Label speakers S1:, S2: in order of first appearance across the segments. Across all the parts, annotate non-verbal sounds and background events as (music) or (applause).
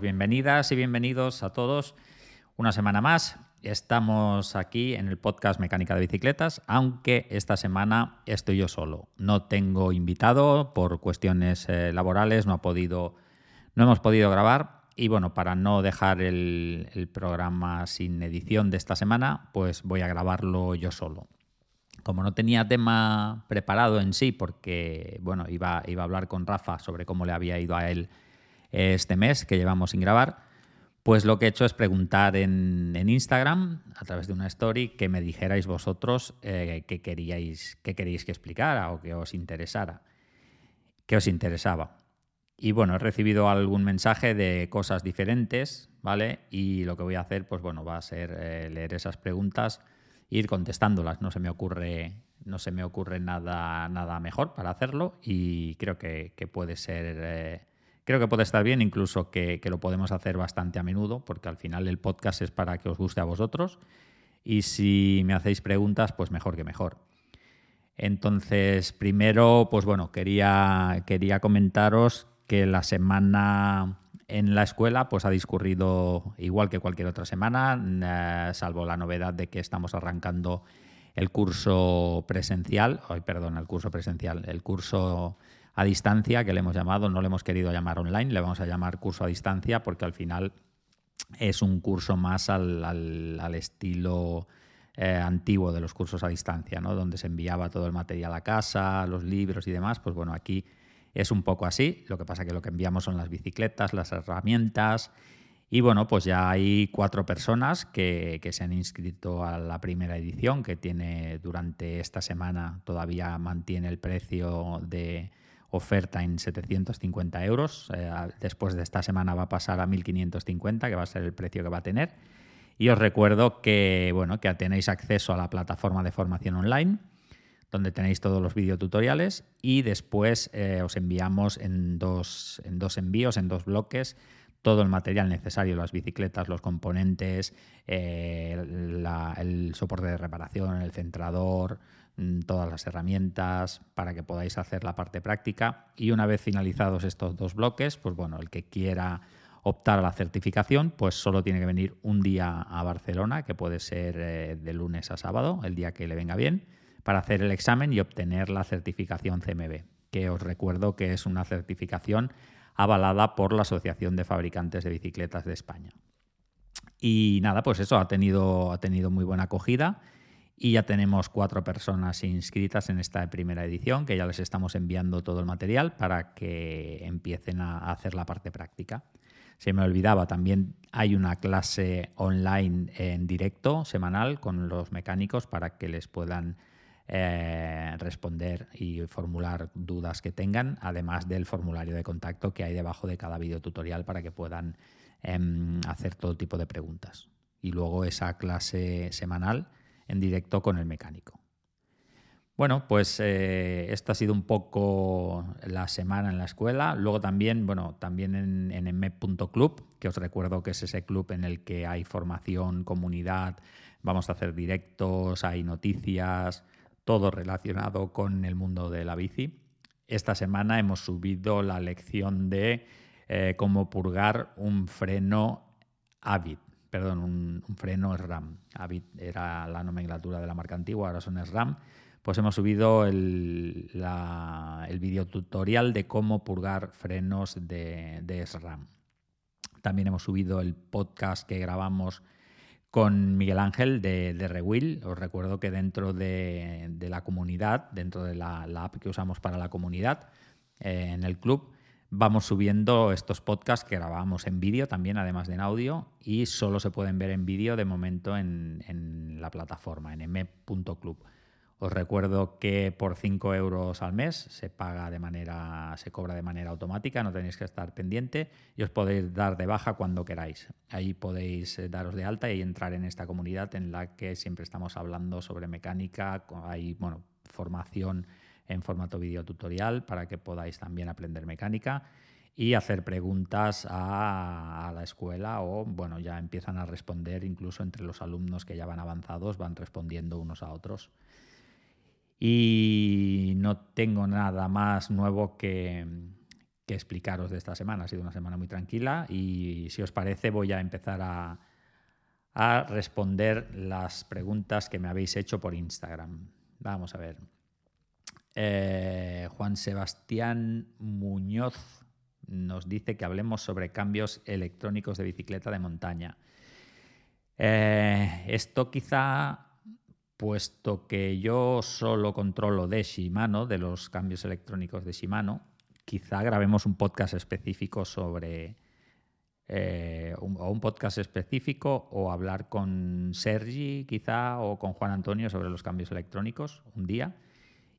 S1: Bienvenidas y bienvenidos a todos. Una semana más. Estamos aquí en el podcast Mecánica de Bicicletas, aunque esta semana estoy yo solo. No tengo invitado por cuestiones eh, laborales, no, ha podido, no hemos podido grabar. Y bueno, para no dejar el, el programa sin edición de esta semana, pues voy a grabarlo yo solo como no tenía tema preparado en sí, porque bueno, iba, iba a hablar con Rafa sobre cómo le había ido a él este mes que llevamos sin grabar, pues lo que he hecho es preguntar en, Instagram, a través de una story, que me dijerais vosotros eh, qué, queríais, qué queríais que explicara o que os interesara, qué os interesaba. Y bueno, he recibido algún mensaje de cosas diferentes, ¿vale? Y lo que voy a hacer, pues bueno, va a ser eh, leer esas preguntas ir contestándolas. No se me ocurre, no se me ocurre nada, nada mejor para hacerlo y creo que, puede ser. Eh, creo que puede estar bien, incluso que, lo podemos hacer bastante a menudo, porque al final el podcast es para que os guste a vosotros. Y si me hacéis preguntas, pues mejor que mejor. Entonces, primero, pues bueno, quería, quería comentaros que la semana en la escuela pues ha discurrido igual que cualquier otra semana, eh, salvo la novedad de que estamos arrancando el curso presencial, ay, perdón, el curso presencial, el curso a distancia que le hemos llamado, no le hemos querido llamar online, le vamos a llamar curso a distancia porque al final es un curso más al, estilo eh, antiguo de los cursos a distancia, ¿no? donde se enviaba todo el material a casa, los libros y demás, pues bueno, aquí es un poco así, lo que pasa que lo que enviamos son las bicicletas, las herramientas. Y bueno, pues ya hay cuatro personas que, se han inscrito a la primera edición que tiene durante esta semana, todavía mantiene el precio de oferta en 750 euros. Eh, después de esta semana va a pasar a 1550, que va a ser el precio que va a tener. Y os recuerdo que, bueno, que tenéis acceso a la plataforma de formación online donde tenéis todos los videotutoriales y después eh, os enviamos en dos, en dos envíos, en dos bloques, todo el material necesario, las bicicletas, los componentes, eh, el soporte de reparación, el centrador, mm, todas las herramientas para que podáis hacer la parte práctica. Y una vez finalizados estos dos bloques, pues bueno, el que quiera optar a la certificación, pues solo tiene que venir un día a Barcelona, que puede ser eh, de lunes a sábado, el día que le venga bien para hacer el examen y obtener la certificación CMB, que os recuerdo que es una certificación avalada por la Asociación de Fabricantes de Bicicletas de España. Y nada, pues eso ha tenido, ha tenido muy buena acogida y ya tenemos cuatro personas inscritas en esta primera edición, que ya les estamos enviando todo el material para que empiecen a hacer la parte práctica. Se me olvidaba, también hay una clase online en directo semanal con los mecánicos para que les puedan eh, responder y formular dudas que tengan, además del formulario de contacto que hay debajo de cada video tutorial para que puedan em, hacer todo tipo de preguntas. Y luego esa clase semanal en directo con el mecánico. Bueno, pues eh, esto ha sido un poco la semana en la escuela. Luego también, bueno, también en, en que os recuerdo que es ese club en el que hay formación, comunidad, vamos a hacer directos, hay noticias, todo relacionado con el mundo de la bici. Esta semana hemos subido la lección de eh, cómo purgar un freno Avid, perdón, un, freno SRAM. Avid era la nomenclatura de la marca antigua, ahora son SRAM. Pues hemos subido el, el video tutorial de cómo purgar frenos de SRAM. También hemos subido el podcast que grabamos con Miguel Ángel de, de Rewill. Os recuerdo que dentro de, la comunidad, dentro de la, app que usamos para la comunidad, eh, en el club, vamos subiendo estos podcasts que grabamos en vídeo también, además de en audio, y solo se pueden ver en vídeo de momento en, en la plataforma, en m.club. Os recuerdo que por 5 euros al mes se paga de manera, se cobra de manera automática, no tenéis que estar pendiente y os podéis dar de baja cuando queráis. Ahí podéis eh, daros de alta y entrar en esta comunidad en la que siempre estamos hablando sobre mecánica, hay bueno, formación en formato video tutorial para que podáis también aprender mecánica y hacer preguntas a, a, la escuela o bueno, ya empiezan a responder incluso entre los alumnos que ya van avanzados, van respondiendo unos a otros. Y no tengo nada más nuevo que, explicaros de esta semana. Ha sido una semana muy tranquila y si os parece voy a empezar a, a responder las preguntas que me habéis hecho por Instagram. Vamos a ver. Eh, Juan Sebastián Muñoz nos dice que hablemos sobre cambios electrónicos de bicicleta de montaña. Eh, esto quizá, puesto que yo solo controlo de Shimano, de los cambios electrónicos de Shimano, quizá grabemos un podcast específico sobre, eh, un, o un podcast específico o hablar con Sergi quizá o con Juan Antonio sobre los cambios electrónicos un día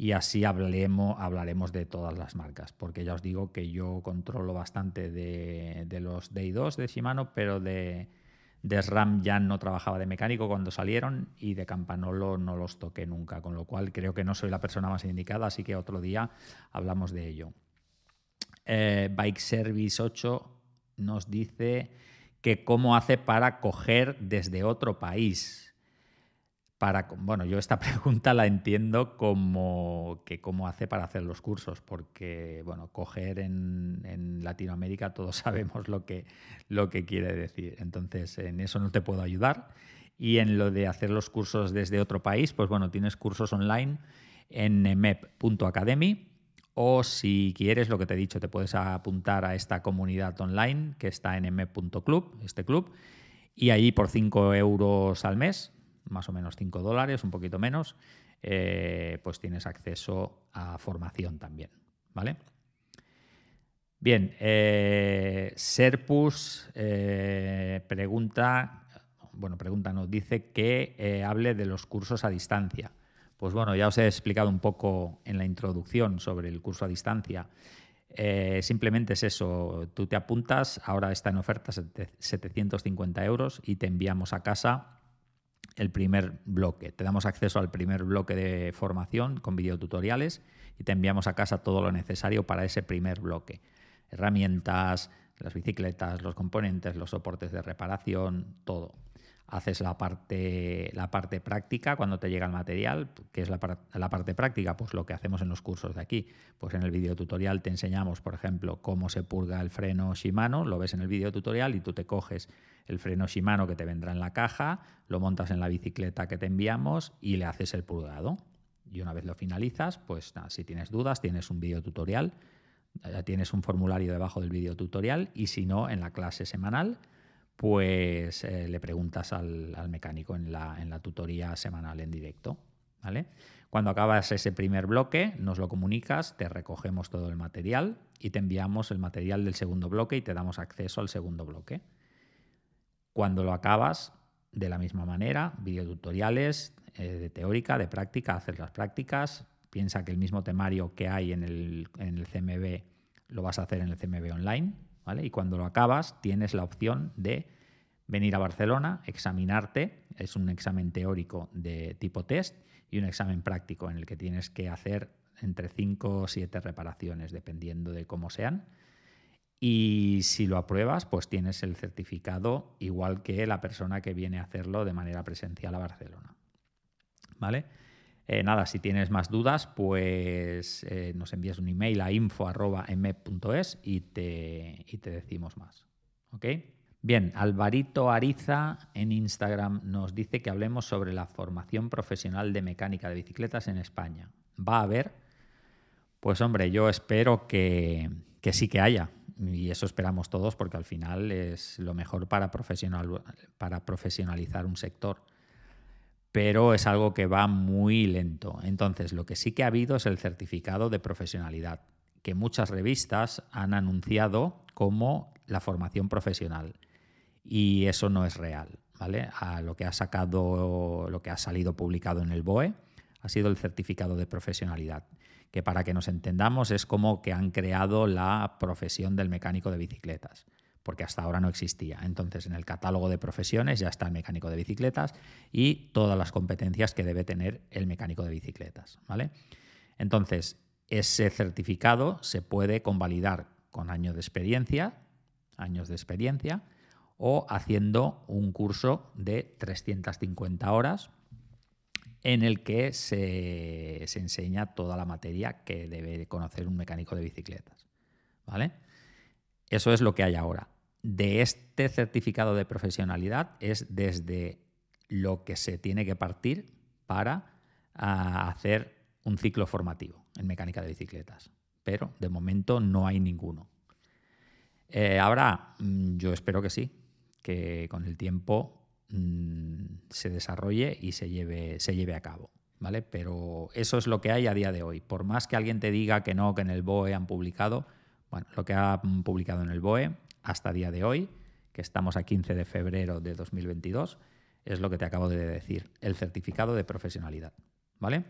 S1: y así hablaremos, de todas las marcas, porque ya os digo que yo controlo bastante de, de los Day2 de Shimano, pero de, de, SRAM ya no trabajaba de mecánico cuando salieron y de Campanolo no los toqué nunca, con lo cual creo que no soy la persona más indicada, así que otro día hablamos de ello. Eh, Bike Service 8 nos dice que cómo hace para coger desde otro país bueno, yo esta (laughs) pregunta la entiendo como que cómo hace para hacer los cursos, porque, bueno, coger en, en, Latinoamérica todos (laughs) sabemos lo que, lo que quiere decir. Entonces, en eso no te puedo ayudar. Y en lo de hacer los cursos desde otro país, pues bueno, tienes cursos online en mep.academy o si quieres, lo que te he dicho, te puedes apuntar a esta comunidad online que está en mep.club, este club, y ahí por 5 euros al mes más o menos 5 dólares, un poquito menos, eh, pues tienes acceso a formación también. ¿Vale? Bien, eh, Serpus eh, pregunta, bueno, pregunta, nos dice que hable de los cursos a distancia. Pues bueno, ya os he explicado un poco en la introducción sobre el curso a distancia. simplemente es eso, tú te apuntas, ahora está en oferta 750 euros y te enviamos a casa el primer bloque. Te damos acceso al primer bloque de formación con videotutoriales y te enviamos a casa todo lo necesario para ese primer bloque. Herramientas, las bicicletas, los componentes, los soportes de reparación, todo haces la parte, la parte práctica cuando te llega el material. ¿Qué es la, la, parte práctica? Pues lo que hacemos en los cursos de aquí. Pues en el video tutorial te enseñamos, por ejemplo, cómo se purga el freno Shimano, lo ves en el video tutorial y tú te coges el freno Shimano que te vendrá en la caja, lo montas en la bicicleta que te enviamos y le haces el purgado. Y una vez lo finalizas, pues si tienes dudas, tienes un video tutorial, tienes un formulario debajo del video tutorial y si no, en la clase semanal pues eh, le preguntas al, mecánico en la, tutoría semanal en directo. ¿vale? Cuando acabas ese primer bloque, nos lo comunicas, te recogemos todo el material y te enviamos el material del segundo bloque y te damos acceso al segundo bloque. Cuando lo acabas, de la misma manera, videotutoriales eh, de teórica, de práctica, haces las prácticas, piensa que el mismo temario que hay en el, en el CMB lo vas a hacer en el CMB online, y cuando lo acabas, tienes la opción de venir a Barcelona, examinarte, es un examen teórico de tipo test y un examen práctico en el que tienes que hacer entre 5 o 7 reparaciones, dependiendo de cómo sean. Y si lo apruebas, pues tienes el certificado igual que la persona que viene a hacerlo de manera presencial a Barcelona. ¿Vale? Eh, nada, si tienes más dudas, pues eh, nos envías un email a info.mep.es y te, y te decimos más. ¿Ok? Bien, Alvarito Ariza en Instagram nos dice que hablemos sobre la formación profesional de mecánica de bicicletas en España. ¿Va a haber? Pues hombre, yo espero que, que sí que haya. Y eso esperamos todos porque al final es lo mejor para, profesional, para profesionalizar un sector pero es algo que va muy lento. Entonces, lo que sí que ha habido es el certificado de profesionalidad, que muchas revistas han anunciado como la formación profesional. Y eso no es real. ¿vale? A lo que ha sacado, lo que ha salido publicado en el BOE ha sido el certificado de profesionalidad, que para que nos entendamos es como que han creado la profesión del mecánico de bicicletas porque hasta ahora no existía. Entonces, en el catálogo de profesiones ya está el mecánico de bicicletas y todas las competencias que debe tener el mecánico de bicicletas. ¿vale? Entonces, ese certificado se puede convalidar con años de experiencia, años de experiencia, o haciendo un curso de 350 horas en el que se, se enseña toda la materia que debe conocer un mecánico de bicicletas. ¿vale? Eso es lo que hay ahora. De este certificado de profesionalidad es desde lo que se tiene que partir para ah, hacer un ciclo formativo en mecánica de bicicletas. Pero de momento no hay ninguno. Eh, ahora, mm, yo espero que sí, que con el tiempo mm, se desarrolle y se lleve, se lleve a cabo. ¿Vale? Pero eso es lo que hay a día de hoy. Por más que alguien te diga que no, que en el BOE han publicado, bueno, lo que han publicado en el BOE hasta día de hoy, que estamos a 15 de febrero de 2022, es lo que te acabo de decir, el certificado de profesionalidad. ¿Vale?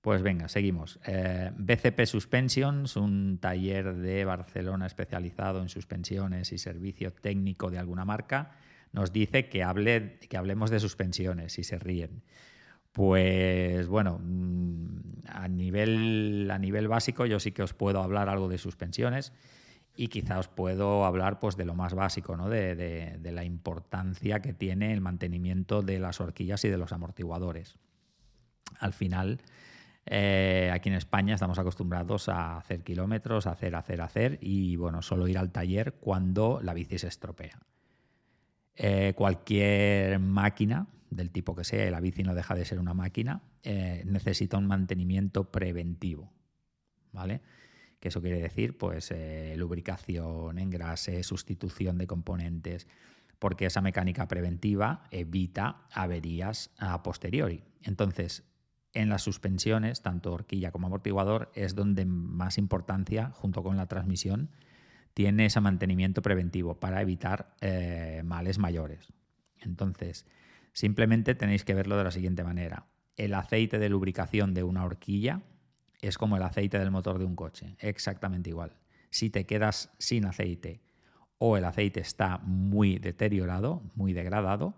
S1: Pues venga, seguimos. Eh, BCP Suspensions, un taller de Barcelona especializado en suspensiones y servicio técnico de alguna marca, nos dice que, hable, que hablemos de suspensiones y se ríen. Pues bueno, mm, a nivel, a nivel básico yo sí que os puedo hablar algo de suspensiones y quizá os puedo hablar pues, de lo más básico, ¿no? de, la importancia que tiene el mantenimiento de las horquillas y de los amortiguadores. Al final, eh, aquí en España estamos acostumbrados a hacer kilómetros, a hacer, hacer, hacer y bueno, solo ir al taller cuando la bici se estropea. Eh, cualquier máquina, del tipo que sea, la bici no deja de ser una máquina, eh, necesita un mantenimiento preventivo. ¿Vale? Eso quiere decir, pues, lubricación, engrase, sustitución de componentes, porque esa mecánica preventiva evita averías a posteriori. Entonces, en las suspensiones, tanto horquilla como amortiguador, es donde más importancia, junto con la transmisión, tiene ese mantenimiento preventivo para evitar eh, males mayores. Entonces, simplemente tenéis que verlo de la siguiente manera. El aceite de lubricación de una horquilla es como el aceite del motor de un coche, exactamente igual. Si te quedas sin aceite o el aceite está muy deteriorado, muy degradado,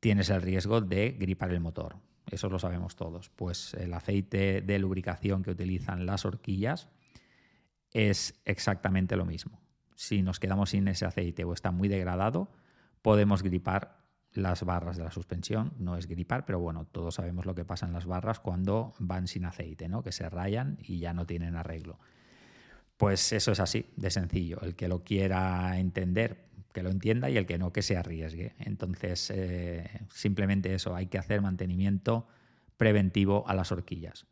S1: tienes el riesgo de gripar el motor eso lo sabemos todos. Pues el aceite de lubricación que utilizan las horquillas es exactamente lo mismo. Si nos quedamos sin ese aceite o está muy degradado, podemos gripar las barras de la suspensión. No es gripar, pero bueno, todos sabemos lo que pasa en las barras cuando van sin aceite, ¿no? que se rayan y ya no tienen arreglo. Pues eso es así, de sencillo. El que lo quiera entender, que lo entienda y el que no, que se arriesgue. Entonces, eh, simplemente eso, hay que hacer mantenimiento preventivo a las horquillas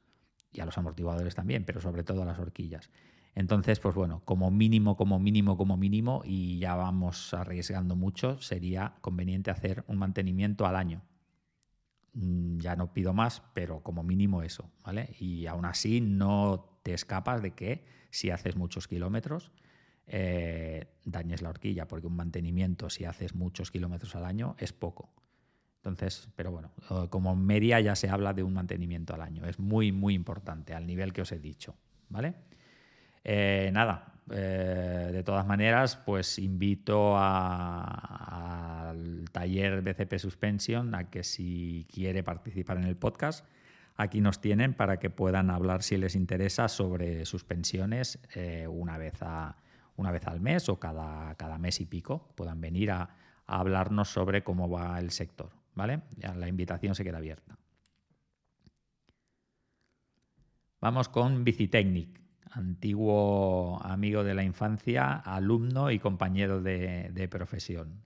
S1: y a los amortiguadores también, pero sobre todo a las horquillas. Entonces, pues bueno, como mínimo, como mínimo, como mínimo, y ya vamos arriesgando mucho, sería conveniente hacer un mantenimiento al año. Mm, ya no pido más, pero como mínimo eso, ¿vale? Y aún así no te escapas de que si haces muchos kilómetros, eh, dañes la horquilla, porque un mantenimiento, si haces muchos kilómetros al año, es poco. Entonces, pero bueno, como media ya se habla de un mantenimiento al año. Es muy, muy importante, al nivel que os he dicho. ¿Vale? Eh, nada, eh, de todas maneras, pues invito al taller BCP Suspension a que si quiere participar en el podcast, aquí nos tienen para que puedan hablar si les interesa sobre suspensiones una vez a una vez al mes o cada, cada mes y pico puedan venir a, hablarnos sobre cómo va el sector. La invitación se queda abierta. Vamos con Bicitecnic, antiguo amigo de la infancia, alumno y compañero de, de, profesión.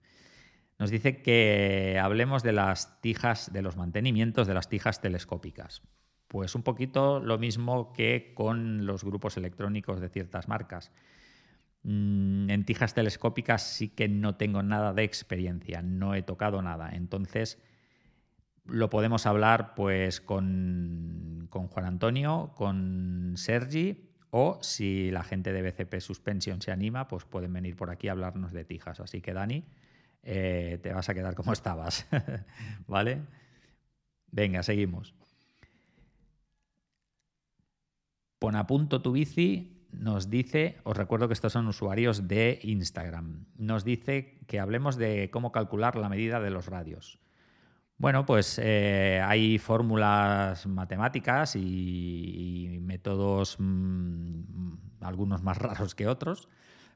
S1: Nos dice que hablemos de las tijas, de los mantenimientos de las tijas telescópicas. Pues un poquito lo mismo que con los grupos electrónicos de ciertas marcas. Mm, en tijas telescópicas sí que no tengo nada de experiencia, no he tocado nada. Entonces, lo podemos hablar pues con, Juan Antonio, con Sergi, o si la gente de BCP Suspension se anima, pues pueden venir por aquí a hablarnos de tijas. Así que, Dani, eh, te vas a quedar como estabas. (laughs) ¿Vale? Venga, seguimos. Pon a punto tu bici nos dice, os recuerdo que estos son usuarios de Instagram, nos dice que hablemos de cómo calcular la medida de los radios. Bueno, pues eh, hay fórmulas matemáticas y, métodos, mm, algunos más (laughs) raros que otros,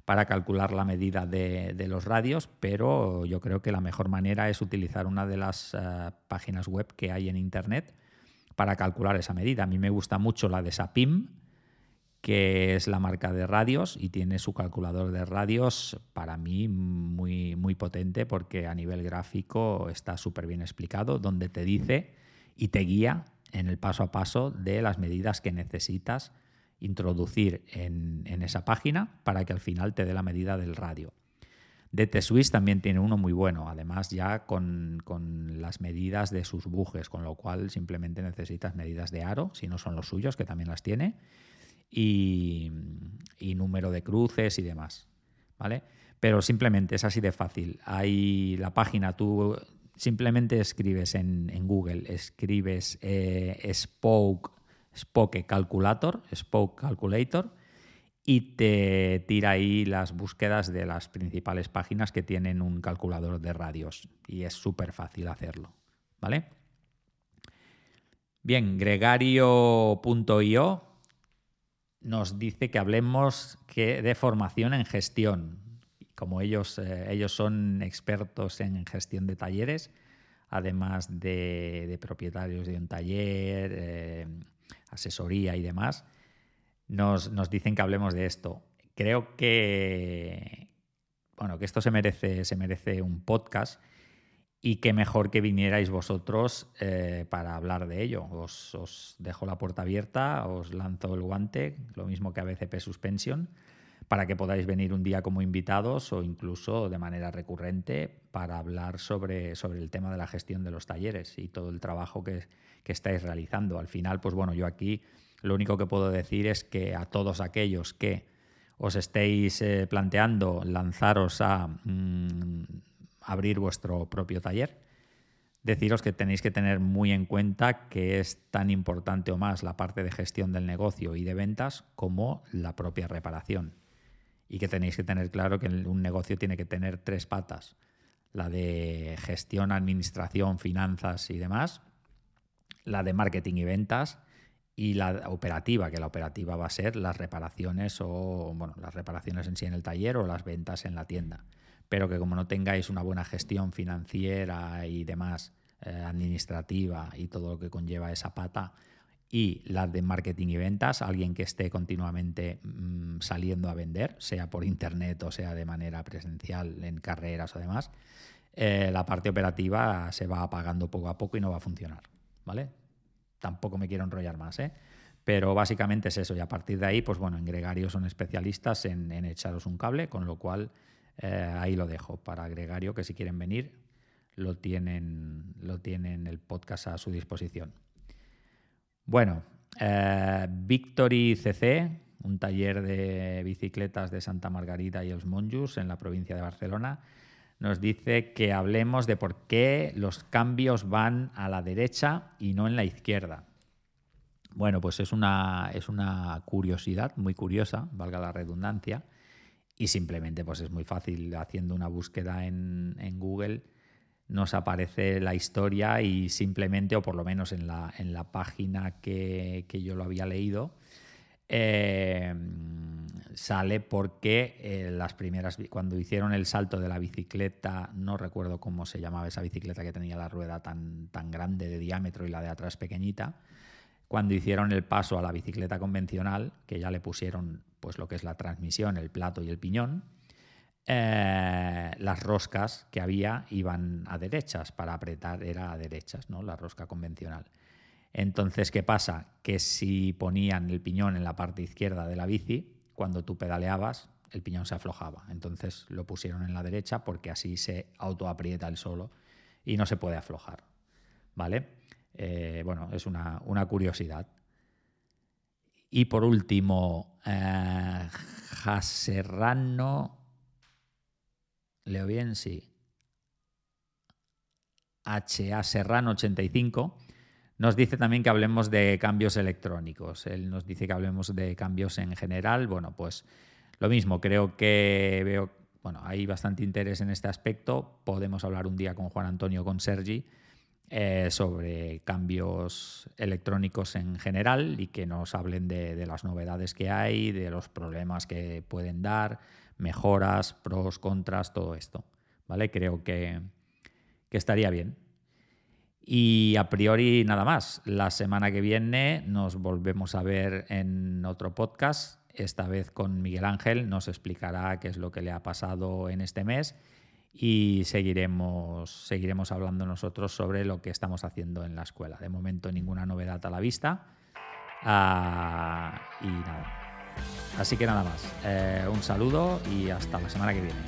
S1: para calcular la medida de, los radios, pero yo creo que la mejor manera es utilizar una de las eh, páginas web que hay en Internet para calcular esa medida. A mí me gusta mucho la de SAPIM, que es la marca de radios y tiene su calculador de radios para mí muy, muy potente porque a nivel gráfico está súper bien explicado, donde te dice y te guía en el paso a paso de las medidas que necesitas introducir en, esa página para que al final te dé la medida del radio. DT Swiss también tiene uno muy bueno, además ya con, con, las medidas de sus bujes, con lo cual simplemente necesitas medidas de aro, si no son los suyos, que también las tiene, y, número de cruces y demás. ¿Vale? Pero simplemente es así de fácil. Hay la página, tú simplemente escribes en, Google, escribes eh, Spoke, Spoke Calculator, Spoke Calculator, y te tira ahí las búsquedas de las principales páginas que tienen un calculador de radios. Y es súper fácil hacerlo. ¿Vale? Bien, gregario.io nos dice que hablemos que de formación en gestión. Como ellos, eh, ellos son expertos en gestión de talleres, además de, propietarios de un taller, eh, asesoría y demás, nos, nos, dicen que hablemos de esto. Creo que, bueno, que esto se merece, se merece un podcast y qué mejor que vinierais vosotros eh, para hablar de ello. Os, dejo la puerta abierta, os lanzo el guante, lo mismo que a BCP Suspension, para que podáis venir un día como invitados o incluso de manera recurrente para hablar sobre, sobre el tema de la gestión de los talleres y todo el trabajo que, estáis realizando. Al final, pues bueno, yo aquí lo único que puedo decir es que a todos aquellos que os estéis eh, planteando lanzaros a mm, abrir vuestro propio taller, deciros que tenéis que tener muy en cuenta que es tan importante o más la parte de gestión del negocio y de ventas como la propia reparación. Y que tenéis que tener claro que un negocio tiene que tener tres patas. La de gestión, administración, finanzas y demás. La de marketing y ventas. Y la operativa, que la operativa va a ser las reparaciones o, bueno, las reparaciones en sí en el taller o las ventas en la tienda pero que como no tengáis una buena gestión financiera y demás, eh, administrativa y todo lo que conlleva esa pata, y las de marketing y ventas, alguien que esté continuamente mm, saliendo a vender, sea por internet o sea de manera presencial en carreras o demás, eh, la parte operativa se va apagando poco a poco y no va a funcionar. ¿Vale? Tampoco me quiero enrollar más, ¿eh? Pero básicamente es eso, y a partir de ahí, pues bueno, en Gregario son especialistas en echaros un cable, con lo cual eh, ahí lo dejo para Gregario, que si quieren venir, lo tienen, lo tienen el podcast a su disposición. Bueno, eh, Victory CC, un taller de bicicletas de Santa Margarita y Els Monjos en la provincia de Barcelona, nos dice que hablemos de por qué los cambios van a la derecha y no en la izquierda. Bueno, pues es una, es una curiosidad muy curiosa, valga la redundancia, y simplemente pues es muy fácil haciendo una búsqueda en, Google nos aparece la historia y simplemente, o por lo menos en la, en la página que, yo lo había leído, eh, sale porque eh, las primeras, cuando hicieron el salto de la bicicleta, no recuerdo cómo se llamaba esa bicicleta que tenía la rueda tan, tan grande de diámetro y la de atrás pequeñita, cuando hicieron el paso a la bicicleta convencional, que ya le pusieron pues lo que es la transmisión, el plato y el piñón, eh, las roscas que había iban a derechas, para apretar era a derechas, ¿no? la rosca convencional. Entonces, ¿qué pasa? Que si ponían el piñón en la parte izquierda de la bici, cuando tú pedaleabas, el piñón se aflojaba. Entonces lo pusieron en la derecha porque así se autoaprieta el solo y no se puede aflojar. ¿Vale? Eh, bueno, es una, una curiosidad. Y por último, eh, Serrano, leo bien, sí, HA Serrano 85, nos dice también que hablemos de cambios electrónicos. Él nos dice que hablemos de cambios en general. Bueno, pues lo mismo, creo que veo, bueno, hay bastante interés en este aspecto. Podemos hablar un día con Juan Antonio, con Sergi, eh, sobre cambios electrónicos en general y que nos hablen de, las novedades que hay, de los problemas que pueden dar, mejoras, pros, contras, todo esto. ¿Vale? Creo que, estaría bien. Y a priori nada más. La semana que viene nos volvemos a ver en otro podcast, esta vez con Miguel Ángel. Nos explicará qué es lo que le ha pasado en este mes y seguiremos, seguiremos hablando nosotros sobre lo que estamos haciendo en la escuela. De momento ninguna novedad a la vista. Ah, y nada. Así que nada más. Eh, un saludo y hasta la semana que viene.